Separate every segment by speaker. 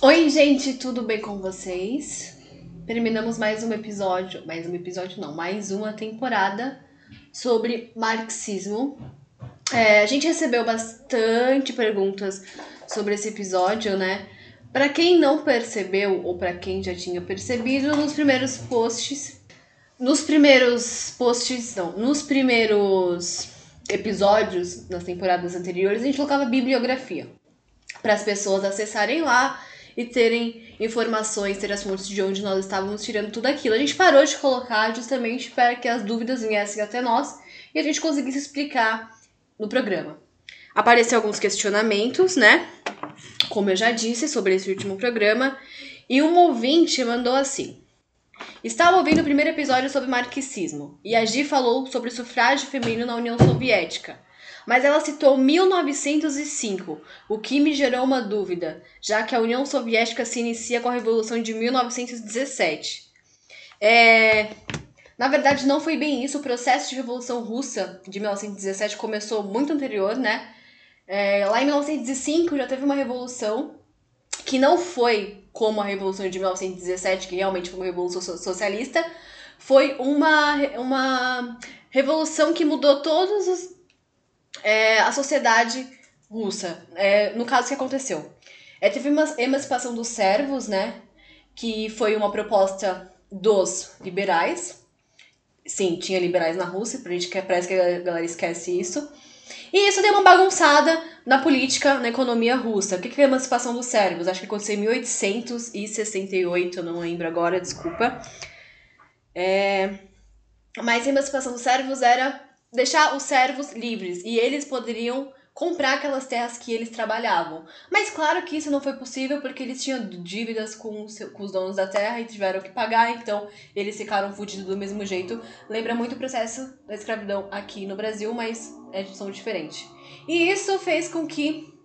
Speaker 1: Oi, gente, tudo bem com vocês? Terminamos mais um episódio, mais um episódio não, mais uma temporada sobre marxismo. É, a gente recebeu bastante perguntas sobre esse episódio, né? Para quem não percebeu ou para quem já tinha percebido, nos primeiros posts, nos primeiros posts, não, nos primeiros episódios nas temporadas anteriores, a gente colocava bibliografia para as pessoas acessarem lá e terem informações, ter as fontes de onde nós estávamos tirando tudo aquilo. A gente parou de colocar justamente para que as dúvidas viessem até nós e a gente conseguisse explicar no programa. Apareceram alguns questionamentos, né? Como eu já disse sobre esse último programa, e um ouvinte mandou assim: Estava ouvindo o primeiro episódio sobre marxismo e a Gi falou sobre o sufrágio feminino na União Soviética. Mas ela citou 1905, o que me gerou uma dúvida, já que a União Soviética se inicia com a Revolução de 1917. É... Na verdade, não foi bem isso. O processo de Revolução Russa de 1917 começou muito anterior, né? É... Lá em 1905 já teve uma revolução que não foi como a Revolução de 1917, que realmente foi uma revolução socialista, foi uma, uma revolução que mudou todos os, é, a sociedade russa. É, no caso, que aconteceu? É, teve uma emancipação dos servos, né? Que foi uma proposta dos liberais. Sim, tinha liberais na Rússia, pra gente, parece que a galera esquece isso. E isso deu uma bagunçada na política, na economia russa. O que é a emancipação dos servos? Acho que aconteceu em 1868, eu não lembro agora, desculpa. É... Mas a emancipação dos servos era deixar os servos livres e eles poderiam comprar aquelas terras que eles trabalhavam. Mas claro que isso não foi possível porque eles tinham dívidas com os, donos da terra e tiveram que pagar, então eles ficaram fudidos do mesmo jeito. Lembra muito o processo da escravidão aqui no Brasil, mas é de som diferente. E isso fez com que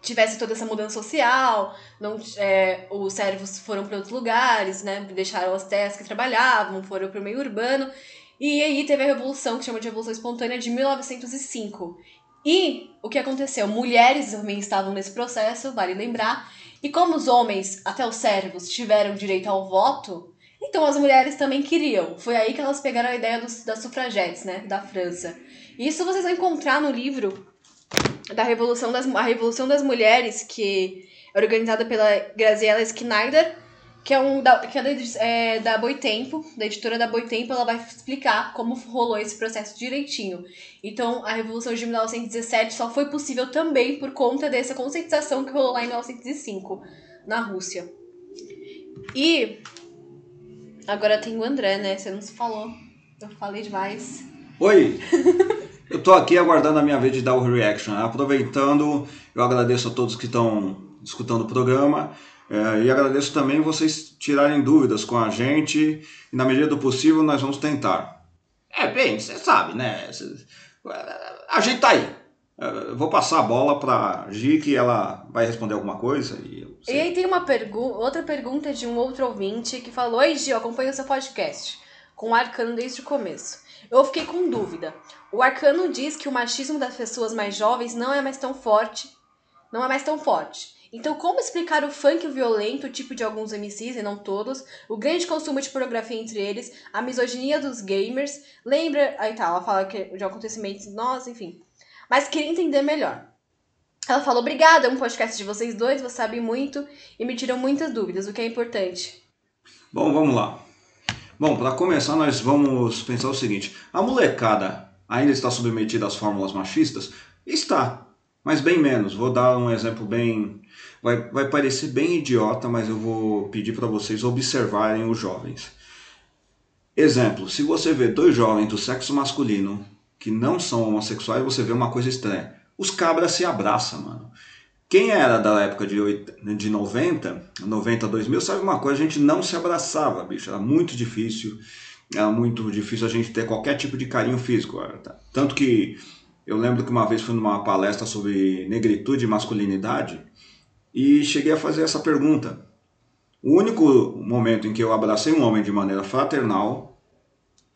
Speaker 1: tivesse toda essa mudança social, não, é, os servos foram para outros lugares, né, deixaram as terras que trabalhavam, foram para o meio urbano, e aí teve a revolução, que chama de Revolução Espontânea, de 1905. E o que aconteceu? Mulheres também estavam nesse processo, vale lembrar. E como os homens, até os servos, tiveram direito ao voto, então as mulheres também queriam. Foi aí que elas pegaram a ideia dos, das sufragetes, né, da França. Isso vocês vão encontrar no livro da Revolução das, a Revolução das Mulheres, que é organizada pela Graziella Schneider que é um da, que é da, é, da Boitempo, da editora da Boitempo, ela vai explicar como rolou esse processo direitinho. Então, a Revolução de 1917 só foi possível também por conta dessa conscientização que rolou lá em 1905, na Rússia. E agora tem o André, né? Você não se falou. Eu falei demais.
Speaker 2: Oi! eu tô aqui aguardando a minha vez de dar o reaction. Aproveitando, eu agradeço a todos que estão escutando o programa. É, e agradeço também vocês tirarem dúvidas com a gente e na medida do possível nós vamos tentar. É, bem, você sabe, né? A gente tá aí. É, vou passar a bola para Gi, que ela vai responder alguma coisa. E, eu
Speaker 1: e aí tem uma pergu outra pergunta de um outro ouvinte que falou: Oi, Gi, eu acompanho o seu podcast com o Arcano desde o começo. Eu fiquei com dúvida. O Arcano diz que o machismo das pessoas mais jovens não é mais tão forte. Não é mais tão forte. Então, como explicar o funk violento, tipo de alguns MCs e não todos, o grande consumo de pornografia entre eles, a misoginia dos gamers, lembra. Aí tá, ela fala que de acontecimentos, nossa, enfim. Mas queria entender melhor. Ela falou: Obrigada, é um podcast de vocês dois, vocês sabem muito e me tiram muitas dúvidas, o que é importante.
Speaker 2: Bom, vamos lá. Bom, para começar, nós vamos pensar o seguinte: a molecada ainda está submetida às fórmulas machistas? Está, mas bem menos. Vou dar um exemplo bem Vai, vai parecer bem idiota, mas eu vou pedir para vocês observarem os jovens. Exemplo, se você vê dois jovens do sexo masculino que não são homossexuais, você vê uma coisa estranha. Os cabras se abraçam, mano. Quem era da época de, 8, de 90, 90 2000, sabe uma coisa? A gente não se abraçava, bicho. Era muito difícil. Era muito difícil a gente ter qualquer tipo de carinho físico. Tá? Tanto que eu lembro que uma vez fui numa palestra sobre negritude e masculinidade e cheguei a fazer essa pergunta. O único momento em que eu abracei um homem de maneira fraternal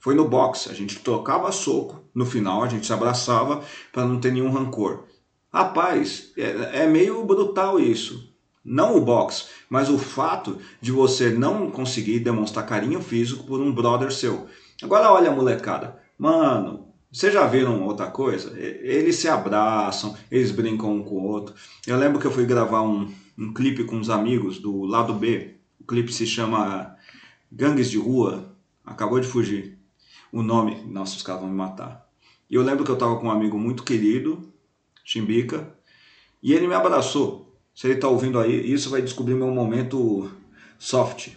Speaker 2: foi no boxe. A gente tocava soco, no final a gente se abraçava para não ter nenhum rancor. Rapaz, é, é meio brutal isso. Não o box, mas o fato de você não conseguir demonstrar carinho físico por um brother seu. Agora olha a molecada. Mano, vocês já viram outra coisa? Eles se abraçam, eles brincam um com o outro. Eu lembro que eu fui gravar um, um clipe com uns amigos do lado B. O clipe se chama Gangues de Rua. Acabou de fugir. O nome. Nossa, os caras vão me matar. E eu lembro que eu tava com um amigo muito querido, Chimbica, e ele me abraçou. Se ele está ouvindo aí, isso vai descobrir meu momento soft.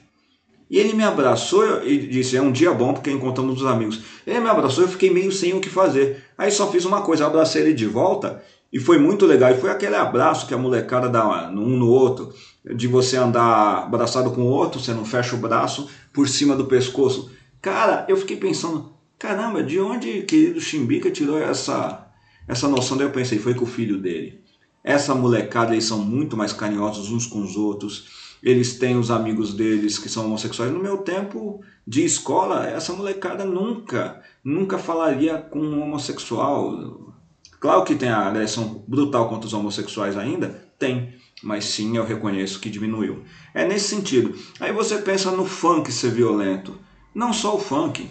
Speaker 2: E ele me abraçou e disse: É um dia bom porque encontramos os amigos. Ele me abraçou e eu fiquei meio sem o que fazer. Aí só fiz uma coisa: abracei ele de volta e foi muito legal. E foi aquele abraço que a molecada dá um no outro, de você andar abraçado com o outro, você não fecha o braço por cima do pescoço. Cara, eu fiquei pensando: caramba, de onde querido Chimbica tirou essa, essa noção? Daí eu pensei: foi com o filho dele. Essa molecada, eles são muito mais carinhosos uns com os outros. Eles têm os amigos deles que são homossexuais. No meu tempo de escola, essa molecada nunca, nunca falaria com um homossexual. Claro que tem a agressão brutal contra os homossexuais ainda, tem, mas sim eu reconheço que diminuiu. É nesse sentido. Aí você pensa no funk ser violento. Não só o funk.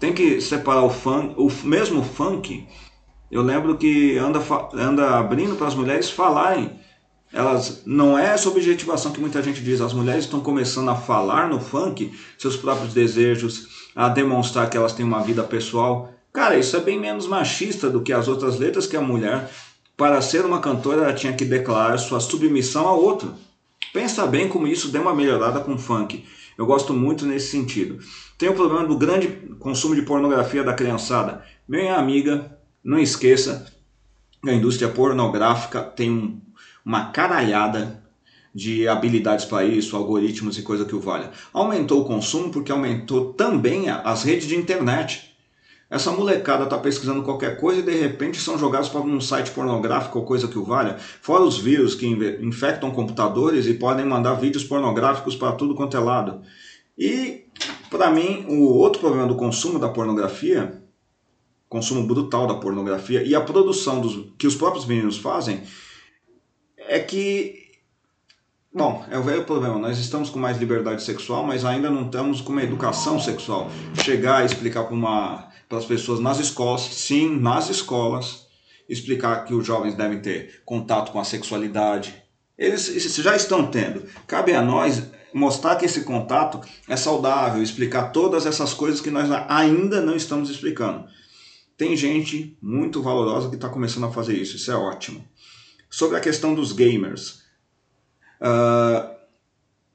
Speaker 2: Tem que separar o funk, o mesmo funk eu lembro que anda, anda abrindo para as mulheres falarem. Elas não é essa objetivação que muita gente diz. As mulheres estão começando a falar no funk seus próprios desejos, a demonstrar que elas têm uma vida pessoal. Cara, isso é bem menos machista do que as outras letras que a mulher, para ser uma cantora, ela tinha que declarar sua submissão a outro. Pensa bem como isso deu uma melhorada com o funk. Eu gosto muito nesse sentido. Tem o problema do grande consumo de pornografia da criançada. Minha amiga, não esqueça que a indústria pornográfica tem um, uma caralhada de habilidades para isso, algoritmos e coisa que o valha. Aumentou o consumo porque aumentou também as redes de internet. Essa molecada está pesquisando qualquer coisa e de repente são jogados para um site pornográfico ou coisa que o valha. Fora os vírus que infectam computadores e podem mandar vídeos pornográficos para tudo quanto é lado. E, para mim, o outro problema do consumo da pornografia consumo brutal da pornografia e a produção dos, que os próprios meninos fazem é que Bom, é o velho problema. Nós estamos com mais liberdade sexual, mas ainda não estamos com uma educação sexual. Chegar a explicar para as pessoas nas escolas, sim, nas escolas, explicar que os jovens devem ter contato com a sexualidade. Eles já estão tendo. Cabe a nós mostrar que esse contato é saudável, explicar todas essas coisas que nós ainda não estamos explicando. Tem gente muito valorosa que está começando a fazer isso, isso é ótimo. Sobre a questão dos gamers. Uh,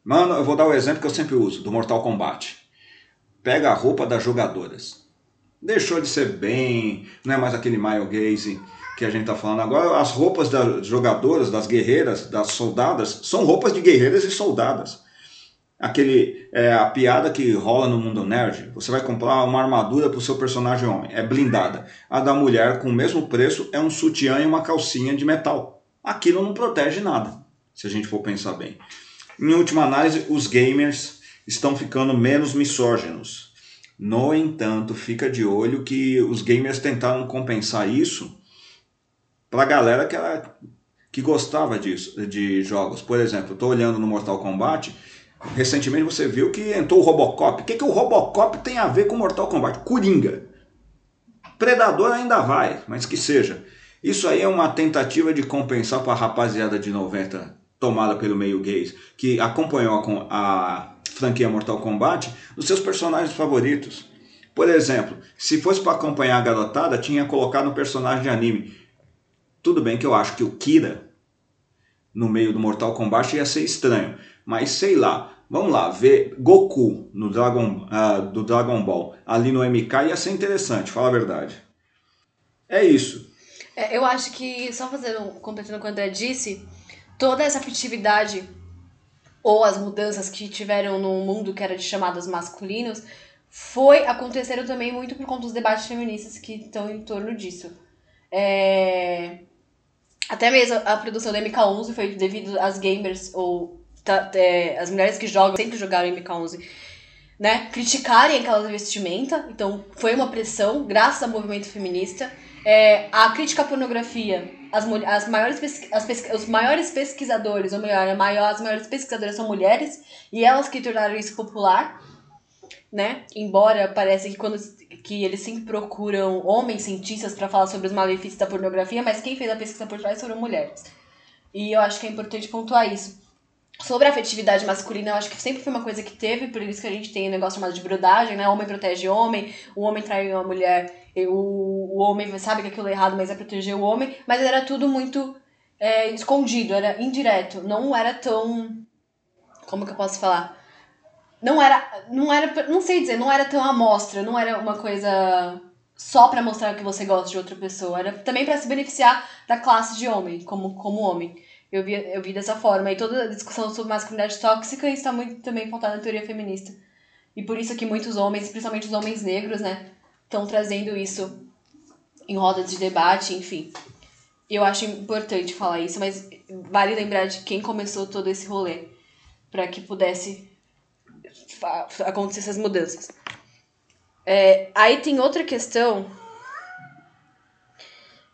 Speaker 2: mano, eu vou dar o exemplo que eu sempre uso, do Mortal Kombat. Pega a roupa das jogadoras. Deixou de ser bem, não é mais aquele mile gaze que a gente está falando agora. As roupas das jogadoras, das guerreiras, das soldadas, são roupas de guerreiras e soldadas aquele é, a piada que rola no mundo nerd. Você vai comprar uma armadura para o seu personagem homem, é blindada. A da mulher, com o mesmo preço, é um sutiã e uma calcinha de metal. Aquilo não protege nada, se a gente for pensar bem. Em última análise, os gamers estão ficando menos misóginos. No entanto, fica de olho que os gamers tentaram compensar isso para a galera que, era, que gostava disso, de jogos. Por exemplo, estou olhando no Mortal Kombat Recentemente você viu que entrou o Robocop. O que, que o Robocop tem a ver com Mortal Kombat? Coringa. Predador ainda vai, mas que seja. Isso aí é uma tentativa de compensar para a rapaziada de 90 tomada pelo meio gays, que acompanhou a, a franquia Mortal Kombat, os seus personagens favoritos. Por exemplo, se fosse para acompanhar a garotada, tinha colocado um personagem de anime. Tudo bem que eu acho que o Kira, no meio do Mortal Kombat, ia ser estranho. Mas sei lá, Vamos lá, ver Goku no Dragon, uh, do Dragon Ball ali no MK ia ser interessante, fala a verdade. É isso.
Speaker 1: É, eu acho que, só fazendo, completando o que o André disse, toda essa afetividade ou as mudanças que tiveram no mundo que era de chamados masculinos foi aconteceram também muito por conta dos debates feministas que estão em torno disso. É... Até mesmo a produção da MK11 foi devido às gamers ou é, as mulheres que jogam, sempre jogaram em MK11, né, criticarem aquela vestimenta. Então, foi uma pressão, graças ao movimento feminista. É, a crítica à pornografia, as, as maiores as os maiores pesquisadores, ou melhor, maior, as maiores pesquisadoras são mulheres, e elas que tornaram isso popular, né? Embora pareça que quando que eles sempre procuram homens cientistas para falar sobre os malefícios da pornografia, mas quem fez a pesquisa por trás foram mulheres. E eu acho que é importante pontuar isso. Sobre a afetividade masculina, eu acho que sempre foi uma coisa que teve, por isso que a gente tem um negócio chamado de brodagem, né? Homem protege homem, o homem trai uma mulher, o, o homem sabe que aquilo é errado, mas é proteger o homem. Mas era tudo muito é, escondido, era indireto. Não era tão. Como que eu posso falar? Não era. Não era. Não sei dizer, não era tão amostra, não era uma coisa só para mostrar que você gosta de outra pessoa. Era também para se beneficiar da classe de homem, como, como homem. Eu vi, eu vi dessa forma. E toda a discussão sobre masculinidade tóxica está muito também pautada na teoria feminista. E por isso que muitos homens, principalmente os homens negros, né, estão trazendo isso em rodas de debate, enfim. Eu acho importante falar isso, mas vale lembrar de quem começou todo esse rolê para que pudesse acontecer essas mudanças. É, aí tem outra questão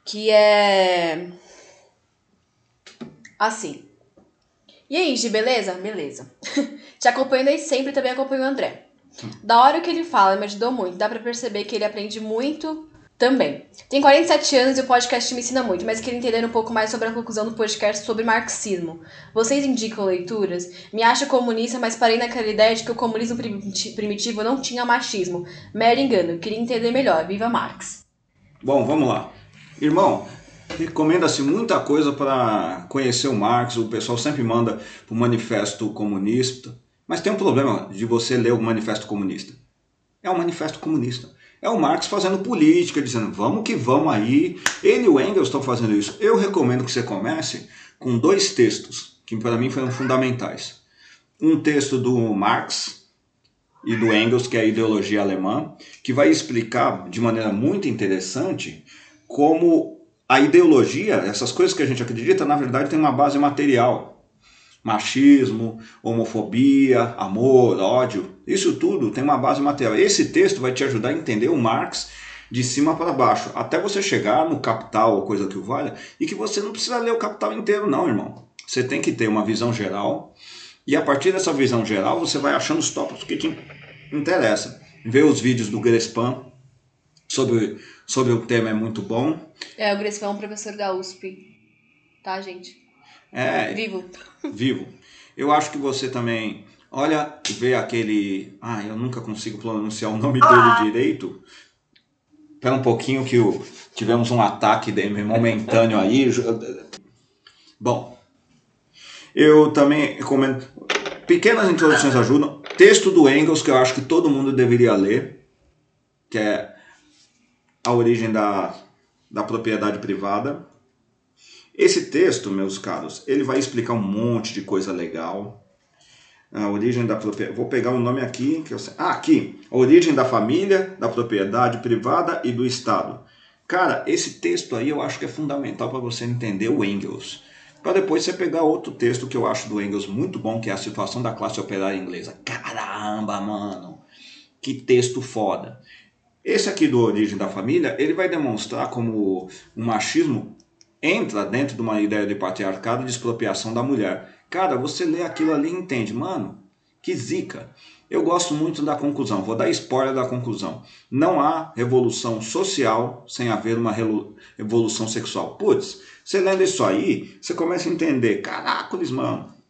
Speaker 1: que é Assim. E aí, Gi, beleza? Beleza. Te acompanho desde sempre também acompanho o André. Da hora que ele fala, me ajudou muito. Dá pra perceber que ele aprende muito também. Tem 47 anos e o podcast me ensina muito, mas queria entender um pouco mais sobre a conclusão do podcast sobre marxismo. Vocês indicam leituras? Me acho comunista, mas parei naquela ideia de que o comunismo primitivo não tinha machismo. Mero engano. Queria entender melhor. Viva Marx.
Speaker 2: Bom, vamos lá. Irmão, Recomenda-se muita coisa para conhecer o Marx, o pessoal sempre manda o Manifesto Comunista, mas tem um problema de você ler o Manifesto Comunista. É um Manifesto Comunista. É o Marx fazendo política, dizendo vamos que vamos aí. Ele e o Engels estão fazendo isso. Eu recomendo que você comece com dois textos que para mim foram fundamentais. Um texto do Marx e do Engels, que é a ideologia alemã, que vai explicar de maneira muito interessante como a ideologia, essas coisas que a gente acredita, na verdade tem uma base material. Machismo, homofobia, amor, ódio, isso tudo tem uma base material. Esse texto vai te ajudar a entender o Marx de cima para baixo, até você chegar no Capital ou coisa que o valha, e que você não precisa ler o Capital inteiro, não, irmão. Você tem que ter uma visão geral, e a partir dessa visão geral você vai achando os tópicos que te interessam. Vê os vídeos do Grespan sobre sobre o tema é muito bom.
Speaker 1: É, o Grespan é um professor da USP, tá, gente?
Speaker 2: É.
Speaker 1: Vivo.
Speaker 2: Vivo. Eu acho que você também olha e vê aquele. Ah, eu nunca consigo pronunciar o nome ah. dele direito. Espera um pouquinho que o... tivemos um ataque momentâneo aí. Bom, eu também recomendo. Pequenas introduções ajudam. Texto do Engels, que eu acho que todo mundo deveria ler, que é a origem da, da propriedade privada. Esse texto, meus caros, ele vai explicar um monte de coisa legal. A origem da propriedade. Vou pegar o um nome aqui. Que eu... Ah, aqui. A origem da família, da propriedade privada e do Estado. Cara, esse texto aí eu acho que é fundamental para você entender o Engels. Para depois você pegar outro texto que eu acho do Engels muito bom, que é a situação da classe operária inglesa. Caramba, mano! Que texto foda! Esse aqui do Origem da Família, ele vai demonstrar como o machismo entra dentro de uma ideia de patriarcado de expropriação da mulher. Cara, você lê aquilo ali e entende, mano, que zica. Eu gosto muito da conclusão, vou dar spoiler da conclusão. Não há revolução social sem haver uma revolução sexual. Putz, você lendo isso aí, você começa a entender, caracoles, mano.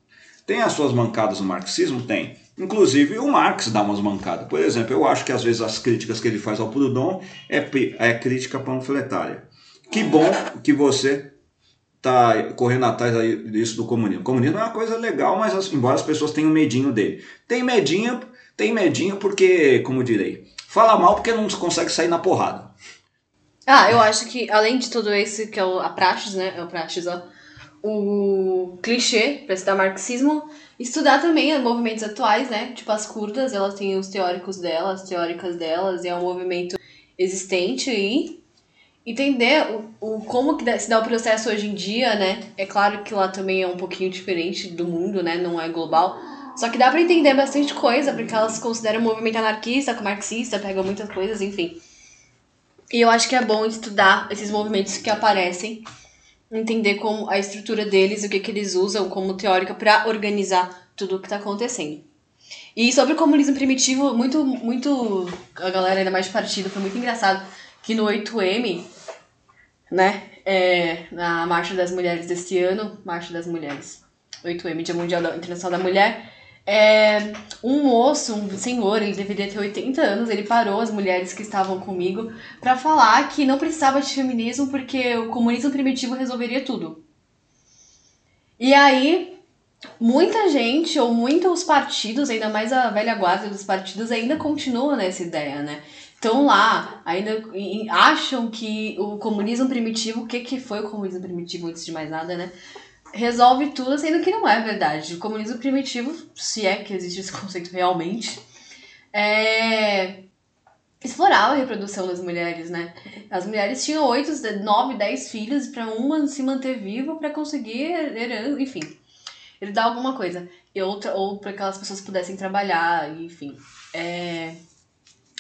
Speaker 2: Tem as suas mancadas no marxismo? Tem. Inclusive o Marx dá umas mancadas. Por exemplo, eu acho que às vezes as críticas que ele faz ao Proudhon é, é crítica panfletária. Que bom que você está correndo atrás disso do comunismo. O comunismo é uma coisa legal, mas embora as pessoas tenham medinho dele. Tem medinho, tem medinho porque, como direi, fala mal porque não consegue sair na porrada.
Speaker 1: Ah, eu acho que além de tudo isso que é a praxis, né? É o praxis, ó o clichê para estudar marxismo, estudar também movimentos atuais, né? Tipo as curdas, elas têm os teóricos delas, as teóricas delas, e é um movimento existente e entender o, o como que se dá o processo hoje em dia, né? É claro que lá também é um pouquinho diferente do mundo, né? Não é global. Só que dá para entender bastante coisa, porque elas consideram o movimento anarquista, marxista, pegam muitas coisas, enfim. E eu acho que é bom estudar esses movimentos que aparecem entender como a estrutura deles, o que, que eles usam como teórica para organizar tudo o que está acontecendo. E sobre o comunismo primitivo, muito, muito. A galera ainda mais de partido foi muito engraçado que no 8M, né? É, na Marcha das Mulheres deste ano, Marcha das Mulheres, 8M, Dia Mundial Internacional da Mulher, é, um moço, um senhor, ele deveria ter 80 anos, ele parou as mulheres que estavam comigo para falar que não precisava de feminismo porque o comunismo primitivo resolveria tudo. E aí, muita gente, ou muitos partidos, ainda mais a velha guarda dos partidos, ainda continuam nessa ideia, né? Estão lá, ainda acham que o comunismo primitivo, o que, que foi o comunismo primitivo antes de mais nada, né? Resolve tudo, sendo que não é verdade. O comunismo primitivo, se é que existe esse conceito realmente, é explorava a reprodução das mulheres, né? As mulheres tinham 8, 9, 10 filhos para uma se manter viva para conseguir enfim. Ele dá alguma coisa. E outra, ou para que aquelas pessoas pudessem trabalhar, enfim. É...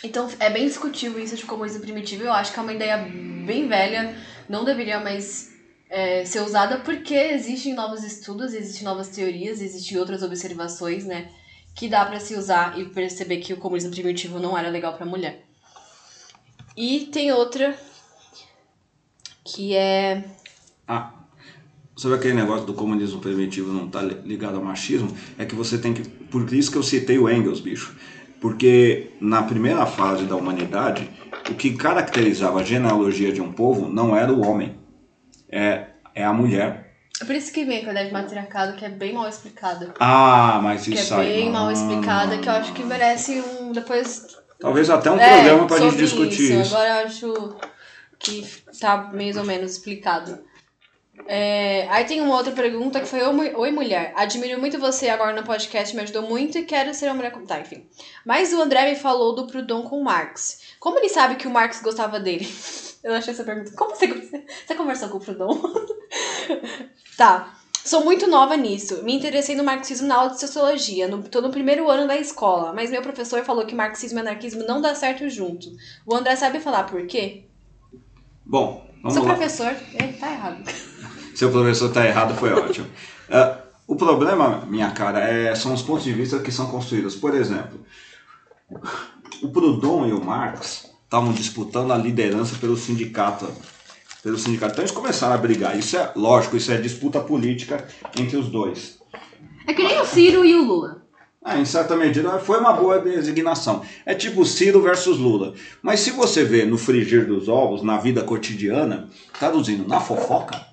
Speaker 1: Então é bem discutível isso de comunismo primitivo. Eu acho que é uma ideia bem velha, não deveria mais é, ser usada porque existem novos estudos, existem novas teorias, existem outras observações, né? Que dá para se usar e perceber que o comunismo primitivo não era legal para mulher. E tem outra que é.
Speaker 2: Ah, sobre aquele negócio do comunismo primitivo não tá ligado ao machismo? É que você tem que. Por isso que eu citei o Engels, bicho. Porque na primeira fase da humanidade, o que caracterizava a genealogia de um povo não era o homem, é, é a mulher.
Speaker 1: É por isso que vem a ideia de matriarcado, que é bem mal explicada.
Speaker 2: Ah, mas
Speaker 1: isso
Speaker 2: Que
Speaker 1: é bem mal explicada, que eu acho que merece um. Depois.
Speaker 2: Talvez até um é, programa pra gente discutir isso.
Speaker 1: isso. Agora eu acho que tá mais ou menos explicado. É, aí tem uma outra pergunta que foi: Oi, mulher. Admiro muito você agora no podcast, me ajudou muito e quero ser uma mulher. Tá, enfim. Mas o André me falou do Proudhon com o Marx. Como ele sabe que o Marx gostava dele? Eu achei essa pergunta. Como você, você conversou com o Proudhon? tá. Sou muito nova nisso. Me interessei no marxismo na aula de sociologia. No, tô no primeiro ano da escola, mas meu professor falou que marxismo e anarquismo não dá certo junto. O André sabe falar por quê?
Speaker 2: Bom, vamos
Speaker 1: Seu
Speaker 2: lá.
Speaker 1: professor, ele tá errado.
Speaker 2: Seu professor tá errado, foi ótimo. Uh, o problema, minha cara, é, são os pontos de vista que são construídos. Por exemplo, o Proudhon e o Marx estavam disputando a liderança pelo sindicato. Pelo sindicato. Então eles começaram a brigar. Isso é lógico, isso é disputa política entre os dois.
Speaker 1: É que nem o Ciro e o Lula.
Speaker 2: Ah, em certa medida foi uma boa designação. É tipo Ciro versus Lula. Mas se você vê no frigir dos ovos, na vida cotidiana, traduzindo na fofoca,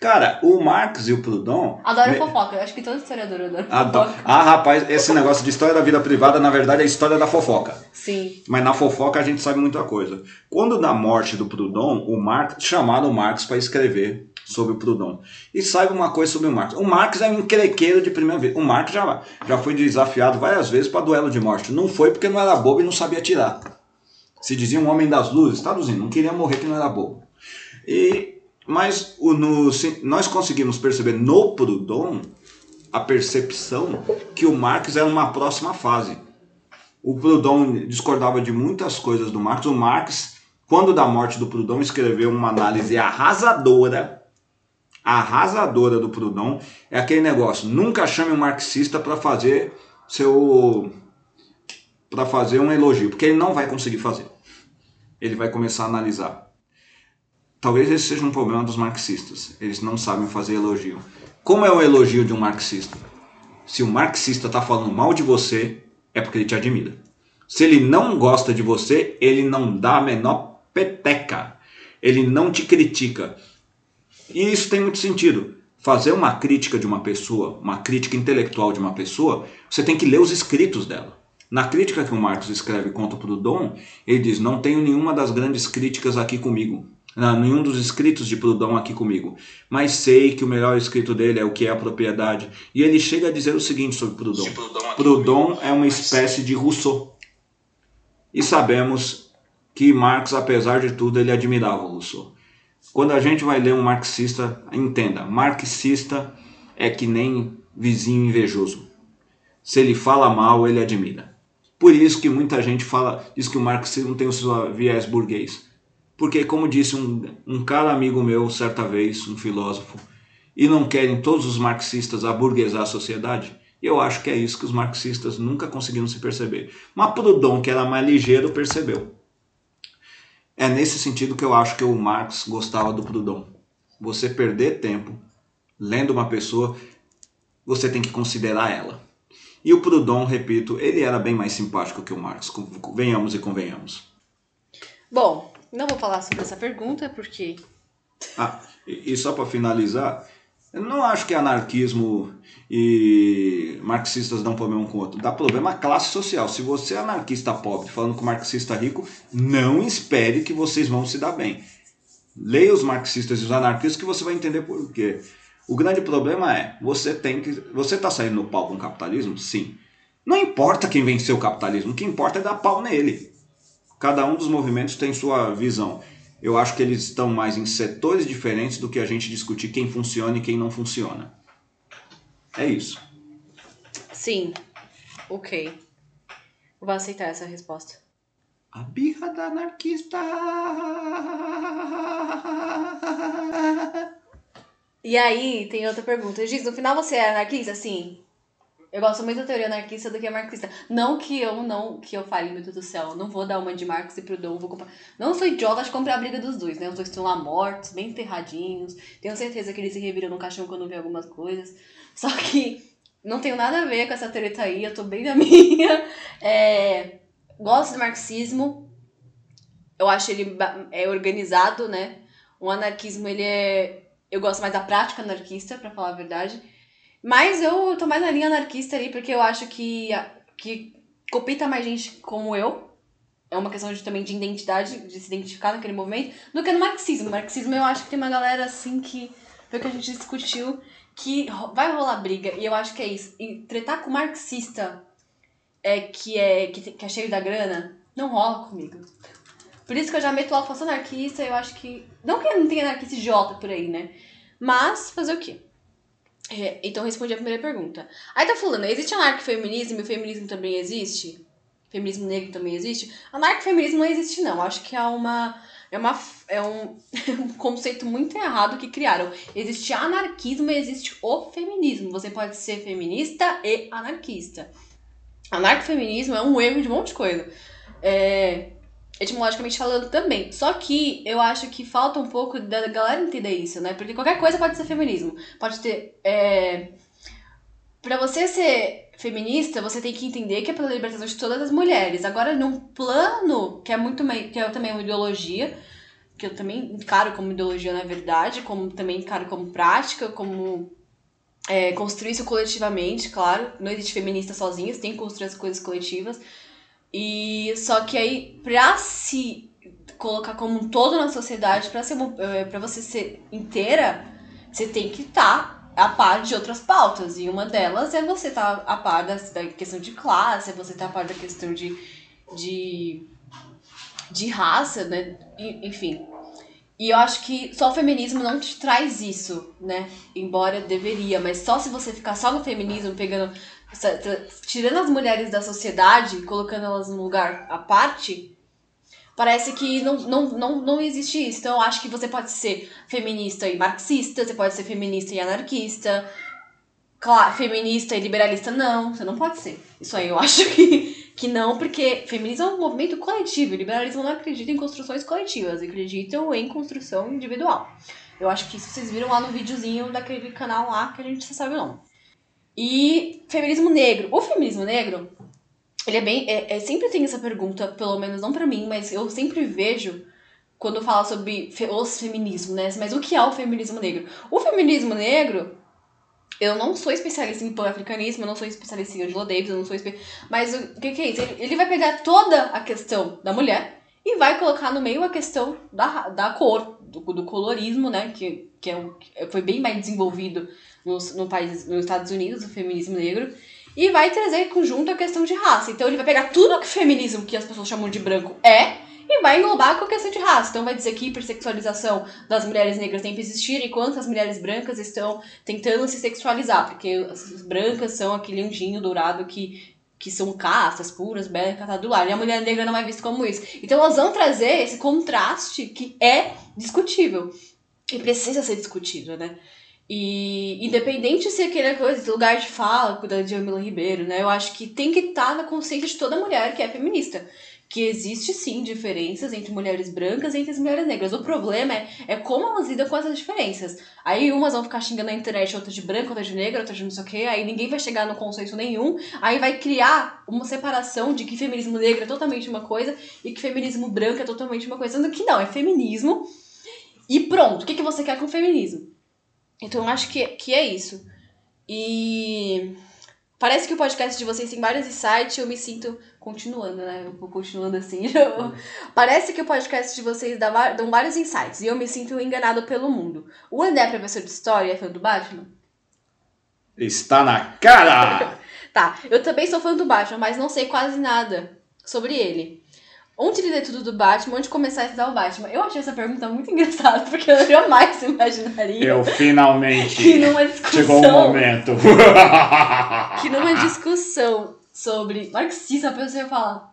Speaker 2: Cara, o Marx e o Proudhon...
Speaker 1: Adoro me... fofoca, eu acho que todo historiador adora
Speaker 2: Adoro. Ah, rapaz, esse negócio de história da vida privada, na verdade, é a história da fofoca.
Speaker 1: Sim.
Speaker 2: Mas na fofoca a gente sabe muita coisa. Quando da morte do Proudhon, o Marx, chamaram o Marx para escrever sobre o Proudhon. E saiba uma coisa sobre o Marx. O Marx é um encrequeiro de primeira vez. O Marx já, já foi desafiado várias vezes para duelo de morte. Não foi porque não era bobo e não sabia tirar. Se dizia um homem das luzes, traduzindo, não queria morrer que não era bobo. E mas o, no, nós conseguimos perceber no Proudhon a percepção que o Marx era uma próxima fase. O Proudhon discordava de muitas coisas do Marx. O Marx, quando da morte do Proudhon, escreveu uma análise arrasadora, arrasadora do Proudhon. É aquele negócio, nunca chame um marxista para fazer seu para fazer um elogio, porque ele não vai conseguir fazer. Ele vai começar a analisar Talvez esse seja um problema dos marxistas. Eles não sabem fazer elogio. Como é o elogio de um marxista? Se o marxista está falando mal de você, é porque ele te admira. Se ele não gosta de você, ele não dá a menor peteca. Ele não te critica. E isso tem muito sentido. Fazer uma crítica de uma pessoa, uma crítica intelectual de uma pessoa, você tem que ler os escritos dela. Na crítica que o Marx escreve contra o Proudhon, ele diz: Não tenho nenhuma das grandes críticas aqui comigo nenhum dos escritos de Proudhon aqui comigo, mas sei que o melhor escrito dele é o que é a propriedade. E ele chega a dizer o seguinte sobre Proudhon: Proudhon, Proudhon é uma espécie de Rousseau. E sabemos que Marx, apesar de tudo, ele admirava o Rousseau. Quando a gente vai ler um marxista, entenda, marxista é que nem vizinho invejoso. Se ele fala mal, ele admira. Por isso que muita gente fala, diz que o marxismo tem o seu viés burguês. Porque, como disse um, um cara amigo meu certa vez, um filósofo, e não querem todos os marxistas aburguesar a sociedade? Eu acho que é isso que os marxistas nunca conseguiram se perceber. Mas Proudhon, que era mais ligeiro, percebeu. É nesse sentido que eu acho que o Marx gostava do Proudhon. Você perder tempo lendo uma pessoa, você tem que considerar ela. E o Proudhon, repito, ele era bem mais simpático que o Marx, venhamos e convenhamos.
Speaker 1: Bom, não vou falar sobre essa pergunta porque.
Speaker 2: Ah, e só para finalizar, eu não acho que anarquismo e marxistas dão problema um com o outro. Dá problema à classe social. Se você é anarquista pobre falando com marxista rico, não espere que vocês vão se dar bem. Leia os marxistas e os anarquistas que você vai entender por quê. O grande problema é, você tem que. Você está saindo no pau com o capitalismo? Sim. Não importa quem venceu o capitalismo, o que importa é dar pau nele. Cada um dos movimentos tem sua visão. Eu acho que eles estão mais em setores diferentes do que a gente discutir quem funciona e quem não funciona. É isso.
Speaker 1: Sim. Ok. Vou aceitar essa resposta.
Speaker 2: A birra da anarquista.
Speaker 1: E aí, tem outra pergunta. Giz, no final você é anarquista? Sim. Eu gosto muito da teoria anarquista do que a marxista. Não que eu não, que eu fale, meu Deus do céu, não vou dar uma de Marx e Proudhon, vou comprar. Não sou idiota de comprar a briga dos dois, né? Os dois estão lá mortos, bem enterradinhos. Tenho certeza que eles se reviram no caixão quando vê algumas coisas. Só que não tenho nada a ver com essa treta aí, eu tô bem na minha. É, gosto do marxismo. Eu acho ele é organizado, né? O anarquismo, ele é. Eu gosto mais da prática anarquista, para falar a verdade. Mas eu tô mais na linha anarquista ali, porque eu acho que, que copita mais gente como eu. É uma questão de, também de identidade, de se identificar naquele movimento, do que no marxismo. Marxismo eu acho que tem uma galera assim que. Foi o que a gente discutiu, que vai rolar briga. E eu acho que é isso. E tretar com marxista é, que, é, que, que é cheio da grana, não rola comigo. Por isso que eu já meto logo falando anarquista, eu acho que. Não que não tenha anarquista idiota por aí, né? Mas fazer o quê? É, então respondi a primeira pergunta. Aí tá falando, existe anarcofeminismo e o feminismo também existe? Feminismo negro também existe? Anarcofeminismo não existe, não. Acho que é uma. É, uma, é um, um conceito muito errado que criaram. Existe anarquismo e existe o feminismo. Você pode ser feminista e anarquista. Anarcofeminismo é um erro de um monte de coisa. É, etimologicamente falando também. Só que eu acho que falta um pouco da galera entender isso, né? Porque qualquer coisa pode ser feminismo. Pode ter. É... Pra você ser feminista, você tem que entender que é pela libertação de todas as mulheres. Agora, num plano que é muito que é também uma ideologia, que eu também encaro como ideologia na verdade, como também encaro como prática, como é, construir isso coletivamente, claro. Não existe feminista sozinha, você tem que construir as coisas coletivas. E só que aí, pra se colocar como um todo na sociedade, pra, ser, eh, pra você ser inteira, você tem que estar tá a par de outras pautas. E uma delas é você estar tá a par da, da questão de classe, é você estar tá a par da questão de, de, de raça, né? Enfim. E eu acho que só o feminismo não te traz isso, né? Embora deveria, mas só se você ficar só no feminismo, pegando tirando as mulheres da sociedade, colocando elas num lugar à parte, parece que não, não, não, não existe isso. Então eu acho que você pode ser feminista e marxista, você pode ser feminista e anarquista, claro, feminista e liberalista, não, você não pode ser. Isso aí eu acho que, que não, porque feminismo é um movimento coletivo, liberalismo não acredita em construções coletivas, acreditam em construção individual. Eu acho que isso vocês viram lá no videozinho daquele canal lá que a gente sabe o nome. E feminismo negro. O feminismo negro, ele é bem. É, é sempre tem essa pergunta, pelo menos não para mim, mas eu sempre vejo quando fala sobre os feminismos, né? Mas o que é o feminismo negro? O feminismo negro, eu não sou especialista em pan-africanismo, eu não sou especialista em Angela Davis, eu não sou especialista. Mas o que, que é isso? Ele, ele vai pegar toda a questão da mulher e vai colocar no meio a questão da, da cor, do, do colorismo, né? Que, que é, foi bem mais desenvolvido no, no país, nos Estados Unidos, o feminismo negro, e vai trazer conjunto a questão de raça. Então ele vai pegar tudo que o feminismo, que as pessoas chamam de branco, é, e vai englobar com a questão de raça. Então vai dizer que hipersexualização das mulheres negras tem que existir, enquanto as mulheres brancas estão tentando se sexualizar, porque as brancas são aquele anjinho dourado que que são castas, puras, belas, catadas do lar. E a mulher negra não é vista como isso. Então elas vão trazer esse contraste que é discutível. E precisa ser discutido, né? E independente se aquele coisa, lugar de fala da Jamila Ribeiro, né? Eu acho que tem que estar tá na consciência de toda mulher que é feminista. Que existe sim diferenças entre mulheres brancas e entre as mulheres negras. O problema é, é como elas lidam com essas diferenças. Aí umas vão ficar xingando na internet, outras de branca, outras de negra, outras de não sei o quê, aí ninguém vai chegar no consenso nenhum, aí vai criar uma separação de que feminismo negro é totalmente uma coisa e que feminismo branco é totalmente uma coisa. Sendo que não, é feminismo e pronto. O que, que você quer com o feminismo? Então eu acho que, que é isso. E parece que o podcast de vocês tem vários insights, eu me sinto continuando, né? Eu vou continuando assim. parece que o podcast de vocês dá, dão vários insights e eu me sinto enganado pelo mundo. O André é professor de história, é fã do Batman?
Speaker 2: Está na cara!
Speaker 1: tá, eu também sou fã do Batman, mas não sei quase nada sobre ele. Onde ele tudo do Batman, onde começar a estudar o Batman? Eu achei essa pergunta muito engraçada, porque eu jamais imaginaria.
Speaker 2: Eu finalmente.
Speaker 1: Que numa discussão.
Speaker 2: Chegou o momento.
Speaker 1: que numa discussão sobre marxismo, a pessoa fala.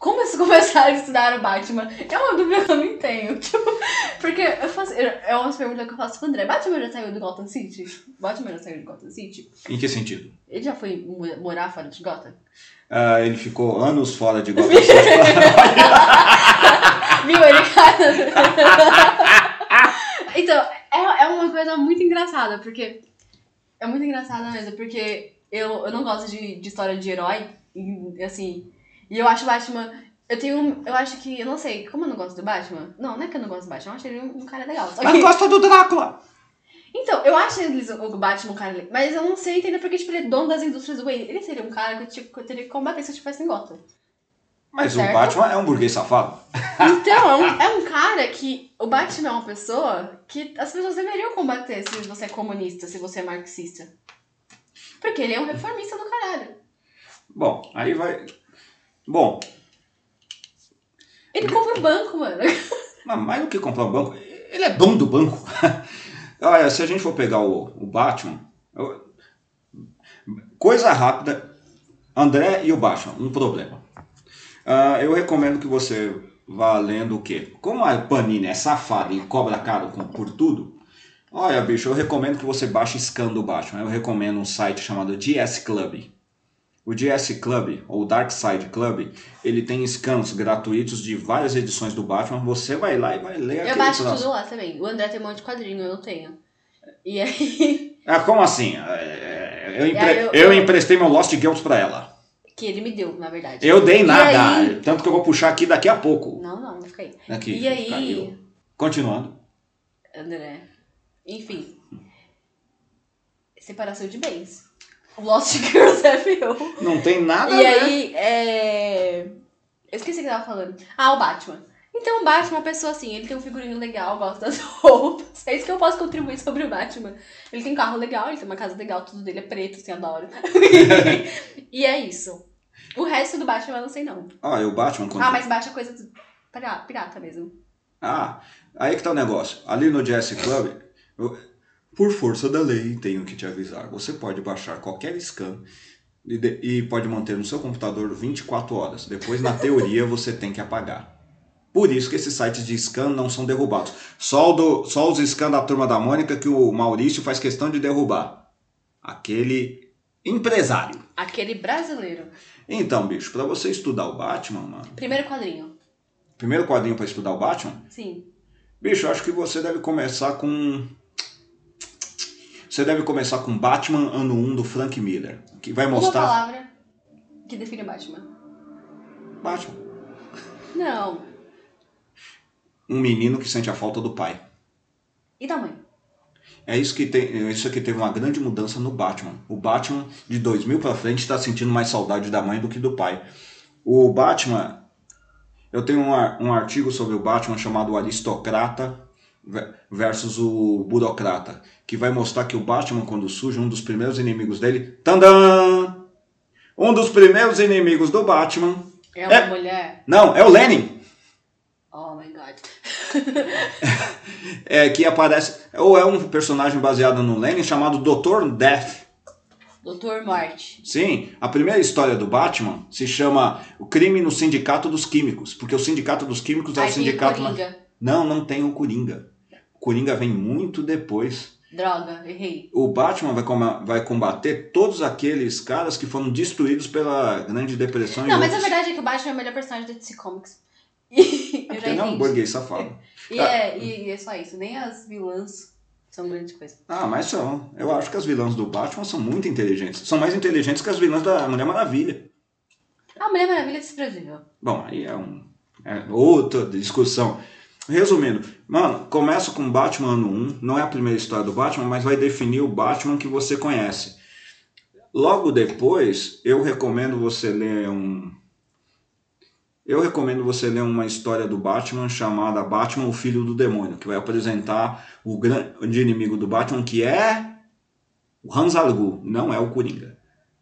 Speaker 1: Como se começar a estudar o Batman? É uma dúvida que eu não tenho. Tipo, porque eu faço. É uma pergunta que eu faço pro André. Batman já saiu do Gotham City? Batman já saiu do Gotham City?
Speaker 2: Em que sentido?
Speaker 1: Ele já foi morar fora de Gotham?
Speaker 2: Uh, ele ficou anos fora de Gotham
Speaker 1: City. Viu? Ele Então, é, é uma coisa muito engraçada, porque. É muito engraçada mesmo, porque eu, eu não gosto de, de história de herói, e, assim. E eu acho Batman. Eu tenho. Eu acho que. Eu não sei, como eu não gosto do Batman? Não, não é que eu não gosto do Batman, eu acho ele um, um cara legal.
Speaker 2: Só Mas que... gosta do Drácula!
Speaker 1: Então, eu acho eles, o Batman um cara legal. Mas eu não sei entender porque, tipo, ele é dono das indústrias do Wayne. Ele seria um cara que, tipo, que eu teria que combater se eu estivesse em Gotham.
Speaker 2: Mas certo? o Batman é um burguês safado.
Speaker 1: Então, é um, é um cara que. O Batman é uma pessoa que as pessoas deveriam combater se você é comunista, se você é marxista. Porque ele é um reformista do caralho.
Speaker 2: Bom, aí vai. Bom.
Speaker 1: Ele compra um banco, mano.
Speaker 2: Mas mais do que comprar um banco, ele é dono do banco. Olha, se a gente for pegar o, o Batman. Eu, coisa rápida. André e o Batman, um problema. Uh, eu recomendo que você vá lendo o quê? Como a Panini é safada e cobra caro com, por tudo, olha, bicho, eu recomendo que você baixe scan do Batman. Eu recomendo um site chamado GS Club. O GS Club, ou Dark Side Club, ele tem scans gratuitos de várias edições do Batman. Você vai lá e vai ler
Speaker 1: Eu baixo tudo lá também. O André tem um monte de quadrinho, eu não tenho. E aí... Ah,
Speaker 2: como assim? É, eu, empre... eu, eu, eu, emprestei meu Lost Guild pra ela.
Speaker 1: Que ele me deu, na verdade.
Speaker 2: Eu dei nada. Aí... Tanto que eu vou puxar aqui daqui a pouco.
Speaker 1: Não, não, não fica aí.
Speaker 2: Aqui,
Speaker 1: e aí...
Speaker 2: Continuando.
Speaker 1: André. Enfim. Separação de bens. Lost Girls FO.
Speaker 2: Não tem nada
Speaker 1: E aí, é... Eu esqueci o que eu tava falando. Ah, o Batman. Então o Batman é uma pessoa assim, ele tem um figurino legal, gosta das roupas. É isso que eu posso contribuir sobre o Batman. Ele tem carro legal, ele tem uma casa legal, tudo dele é preto, assim, adoro. e é isso. O resto do Batman eu não sei não.
Speaker 2: Ah, e o Batman...
Speaker 1: Quando... Ah, mas Batman é coisa pirata mesmo.
Speaker 2: Ah, aí que tá o negócio. Ali no Jazz Club, por força da lei, tenho que te avisar. Você pode baixar qualquer scan e, de, e pode manter no seu computador 24 horas. Depois, na teoria, você tem que apagar. Por isso que esses sites de scan não são derrubados. Só, do, só os scans da turma da Mônica que o Maurício faz questão de derrubar. Aquele empresário.
Speaker 1: Aquele brasileiro.
Speaker 2: Então, bicho, para você estudar o Batman, mano.
Speaker 1: Primeiro quadrinho.
Speaker 2: Primeiro quadrinho para estudar o Batman?
Speaker 1: Sim.
Speaker 2: Bicho, acho que você deve começar com você deve começar com Batman Ano 1 do Frank Miller, que vai mostrar...
Speaker 1: Uma palavra que define Batman.
Speaker 2: Batman.
Speaker 1: Não.
Speaker 2: Um menino que sente a falta do pai.
Speaker 1: E da mãe?
Speaker 2: É isso que tem, isso aqui teve uma grande mudança no Batman. O Batman de 2000 para frente está sentindo mais saudade da mãe do que do pai. O Batman, eu tenho um, um artigo sobre o Batman chamado Aristocrata versus o Burocrata, que vai mostrar que o Batman, quando surge, um dos primeiros inimigos dele, tandã! Um dos primeiros inimigos do Batman.
Speaker 1: É uma é... mulher?
Speaker 2: Não, é o Lenin.
Speaker 1: Oh my god.
Speaker 2: é que aparece. Ou é um personagem baseado no Lenin chamado Dr. Death.
Speaker 1: Doutor Morte.
Speaker 2: Sim, a primeira história do Batman se chama O Crime no Sindicato dos Químicos, porque o Sindicato dos Químicos é o sindicato.
Speaker 1: Coringa.
Speaker 2: Não, não tem o Coringa. O Coringa vem muito depois.
Speaker 1: Droga, errei.
Speaker 2: O Batman vai, coma- vai combater todos aqueles caras que foram destruídos pela Grande Depressão e
Speaker 1: Não, mas a
Speaker 2: outros.
Speaker 1: verdade é que o Batman é o melhor personagem da DC Comics. E eu
Speaker 2: Porque
Speaker 1: já
Speaker 2: é um
Speaker 1: entendi.
Speaker 2: burguês safado.
Speaker 1: E é, e, e é só isso. Nem as vilãs são grande coisa.
Speaker 2: Ah, mas são. Eu acho que as vilãs do Batman são muito inteligentes. São mais inteligentes que as vilãs da Mulher Maravilha.
Speaker 1: A Mulher Maravilha é desprezível.
Speaker 2: Bom, aí é, um, é outra discussão. Resumindo, mano, começa com Batman ano 1, não é a primeira história do Batman, mas vai definir o Batman que você conhece. Logo depois, eu recomendo você ler um. Eu recomendo você ler uma história do Batman chamada Batman, o Filho do Demônio, que vai apresentar o grande inimigo do Batman, que é o Hans Al-Ghul, não é o Coringa.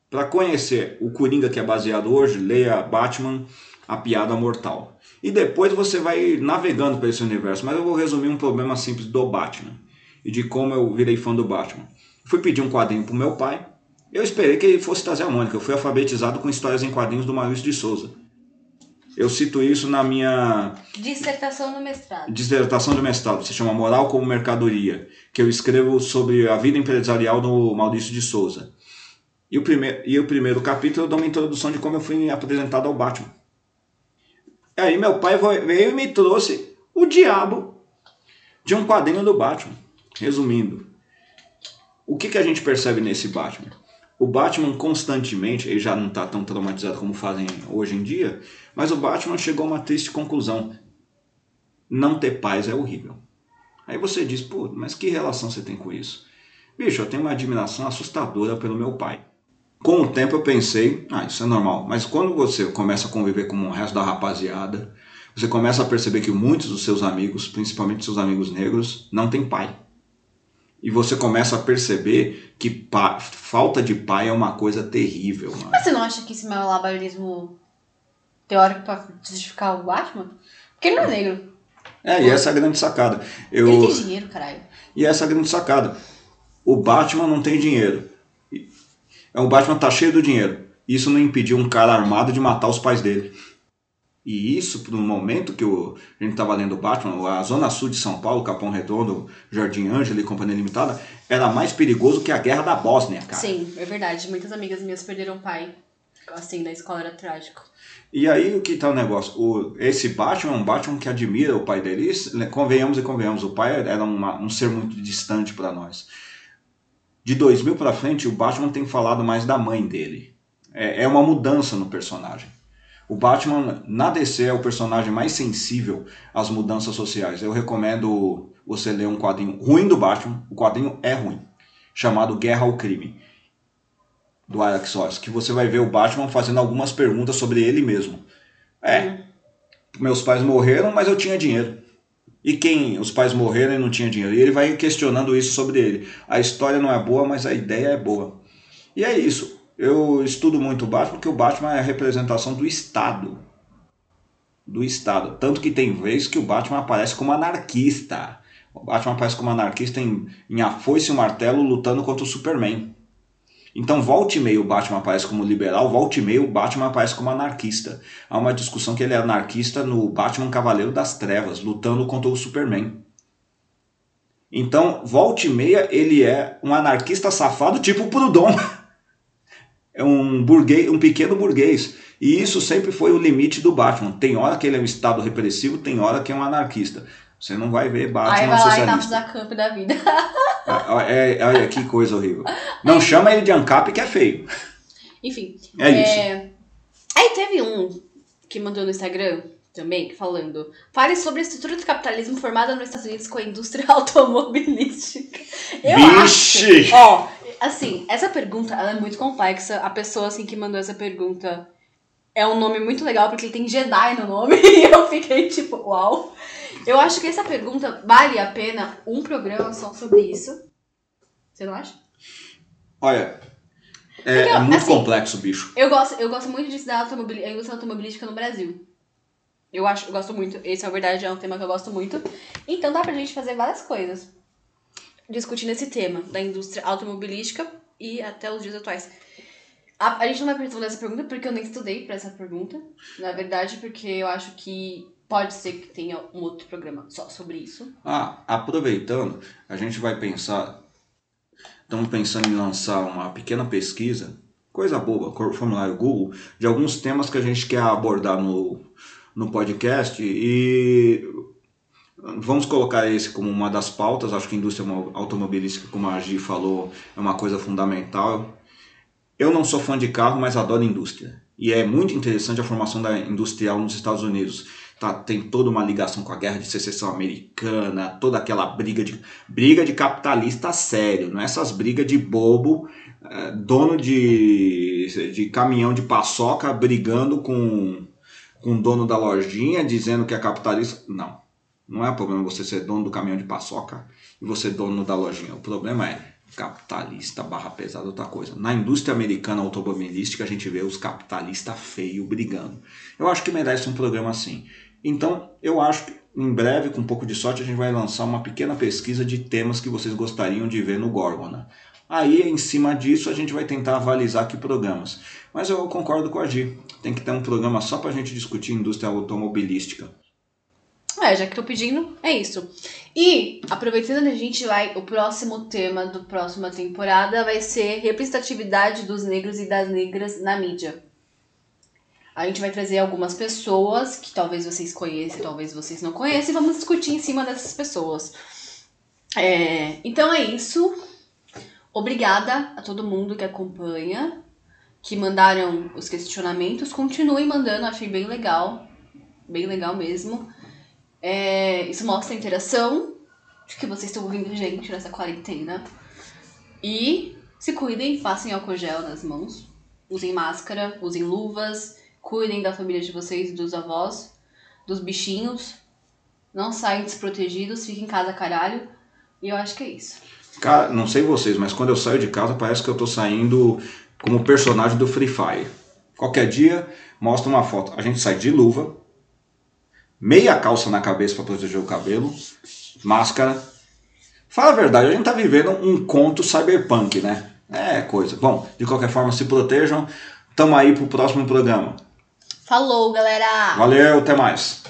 Speaker 2: Para conhecer o Coringa que é baseado hoje, leia Batman, a Piada Mortal. E depois você vai navegando para esse universo. Mas eu vou resumir um problema simples do Batman e de como eu virei fã do Batman. Fui pedir um quadrinho pro meu pai. Eu esperei que ele fosse trazer a Mônica. Eu fui alfabetizado com histórias em quadrinhos do Maurício de Souza. Eu cito isso na minha
Speaker 1: Dissertação no mestrado.
Speaker 2: dissertação de mestrado, se chama Moral como Mercadoria, que eu escrevo sobre a vida empresarial do Maurício de Souza. E o, primeir, e o primeiro capítulo eu dou uma introdução de como eu fui apresentado ao Batman. Aí meu pai veio e me trouxe o diabo de um quadrinho do Batman. Resumindo, o que, que a gente percebe nesse Batman? O Batman constantemente, ele já não está tão traumatizado como fazem hoje em dia, mas o Batman chegou a uma triste conclusão não ter paz é horrível. Aí você diz, pô, mas que relação você tem com isso? Bicho, eu tenho uma admiração assustadora pelo meu pai. Com o tempo eu pensei, ah, isso é normal. Mas quando você começa a conviver com o resto da rapaziada, você começa a perceber que muitos dos seus amigos, principalmente seus amigos negros, não têm pai. E você começa a perceber que pa- falta de pai é uma coisa terrível, mano.
Speaker 1: Mas você não acha que isso é malabarismo teórico pra justificar o Batman? Porque ele não é negro.
Speaker 2: É, e essa é a grande sacada. Eu...
Speaker 1: Ele tem dinheiro, caralho.
Speaker 2: E essa é a grande sacada. O Batman não tem dinheiro. E- É, O Batman tá cheio do dinheiro. Isso não impediu um cara armado de matar os pais dele. E isso, no momento que o, a gente estava lendo o Batman, a Zona Sul de São Paulo, Capão Redondo, Jardim Ângelo e Companhia Limitada, era mais perigoso que a Guerra da Bósnia, cara.
Speaker 1: Sim, é verdade. Muitas amigas minhas perderam o pai. Assim, na escola era trágico.
Speaker 2: E aí o que tá o negócio? O, esse Batman é um Batman que admira o pai dele. Isso, né, Convenhamos e convenhamos, o pai era uma- um ser muito distante para nós. De 2000 para frente, o Batman tem falado mais da mãe dele. É, é uma mudança no personagem. O Batman na DC é o personagem mais sensível às mudanças sociais. Eu recomendo você ler um quadrinho ruim do Batman. O quadrinho é ruim, chamado Guerra ao Crime do Alex Ross, que você vai ver o Batman fazendo algumas perguntas sobre ele mesmo. É, meus pais morreram, mas eu tinha dinheiro. E quem os pais morreram e não tinha dinheiro? E ele vai questionando isso sobre ele. A história não é boa, mas a ideia é boa. E é isso. Eu estudo muito o Batman porque o Batman é a representação do Estado. Do Estado. Tanto que tem vezes que o Batman aparece como anarquista. O Batman aparece como anarquista em, em A Foice e o Martelo lutando contra o Superman. Então, volta e meia o Batman aparece como liberal, volta e meia o Batman aparece como anarquista. Há uma discussão que ele é anarquista no Batman Cavaleiro das Trevas, lutando contra o Superman. Então, volta e meia ele é um anarquista safado tipo Proudhon. É um burguês, um pequeno burguês. E isso sempre foi o limite do Batman. Tem hora que ele é um estado repressivo, tem hora que é um anarquista. Você não vai ver
Speaker 1: Aí
Speaker 2: Batman
Speaker 1: vai lá e
Speaker 2: socialista.
Speaker 1: tapas a camp da vida.
Speaker 2: Ah, é, olha que coisa horrível. Não chama ele de ANCAP que é feio.
Speaker 1: Enfim.
Speaker 2: É isso.
Speaker 1: Aí teve um que mandou no Instagram também, falando: fale sobre a estrutura do capitalismo formada nos Estados Unidos com a indústria automobilística. Eu
Speaker 2: Vixe!
Speaker 1: acho. Ó, assim, essa pergunta ela é muito complexa. A pessoa assim que mandou essa pergunta é um nome muito legal porque ele tem Jedi no nome. E eu fiquei tipo, uau. Eu acho que essa pergunta vale a pena um programa só sobre isso. Você não acha?
Speaker 2: Olha, é,
Speaker 1: Porque,
Speaker 2: é muito
Speaker 1: assim,
Speaker 2: complexo, bicho.
Speaker 1: Eu gosto, eu gosto muito de estudar automobili- a indústria automobilística no Brasil. Eu acho, eu gosto muito. Esse, na verdade, é um tema que eu gosto muito. Então dá pra gente fazer várias coisas. Discutindo esse tema da indústria automobilística e até os dias atuais. A, a gente não vai responder essa pergunta porque eu nem estudei para essa pergunta. Na verdade, porque eu acho que pode ser que tenha um outro programa só sobre isso.
Speaker 2: Ah, aproveitando, a gente vai pensar. Estamos pensando em lançar uma pequena pesquisa, coisa boba, formulário Google, de alguns temas que a gente quer abordar no, no podcast e Vamos colocar esse como uma das pautas. Acho que a indústria automobilística, como a Gi falou, é uma coisa fundamental. Eu não sou fã de carro, mas adoro indústria. E é muito interessante a formação da industrial nos Estados Unidos. Tá, tem toda uma ligação com a guerra de secessão americana, toda aquela briga de briga de capitalista sério, não é essas brigas de bobo, é, dono de, de caminhão de paçoca brigando com, com o dono da lojinha, dizendo que é capitalista. Não. Não é problema você ser dono do caminhão de paçoca e você dono da lojinha. O problema é capitalista barra pesada outra coisa. Na indústria americana automobilística a gente vê os capitalistas feios brigando. Eu acho que merece um programa assim. Então eu acho que em breve, com um pouco de sorte, a gente vai lançar uma pequena pesquisa de temas que vocês gostariam de ver no Gorgona. Aí, em cima disso, a gente vai tentar avalizar que programas. Mas eu concordo com a Gi. Tem que ter um programa só para a gente discutir indústria automobilística.
Speaker 1: É, já que tô pedindo, é isso. E, aproveitando a gente vai, o próximo tema do próxima temporada vai ser representatividade dos negros e das negras na mídia. A gente vai trazer algumas pessoas que talvez vocês conheçam, talvez vocês não conheçam, e vamos discutir em cima dessas pessoas. É, então é isso. Obrigada a todo mundo que acompanha, que mandaram os questionamentos. Continuem mandando, achei bem legal. Bem legal mesmo. É, isso mostra a interação de que vocês estão ouvindo gente nessa quarentena. E se cuidem, façam álcool gel nas mãos, usem máscara, usem luvas, cuidem da família de vocês, dos avós, dos bichinhos. Não saiam desprotegidos, fiquem em casa caralho. E eu acho que é isso.
Speaker 2: Cara, não sei vocês, mas quando eu saio de casa parece que eu tô saindo como personagem do Free Fire. Qualquer dia mostra uma foto. A gente sai de luva, meia calça na cabeça para proteger o cabelo, máscara. Fala a verdade, a gente tá vivendo um conto cyberpunk, né? É coisa. Bom, de qualquer forma, se protejam. Tamo aí pro próximo programa.
Speaker 1: Falou, galera!
Speaker 2: Valeu, até mais.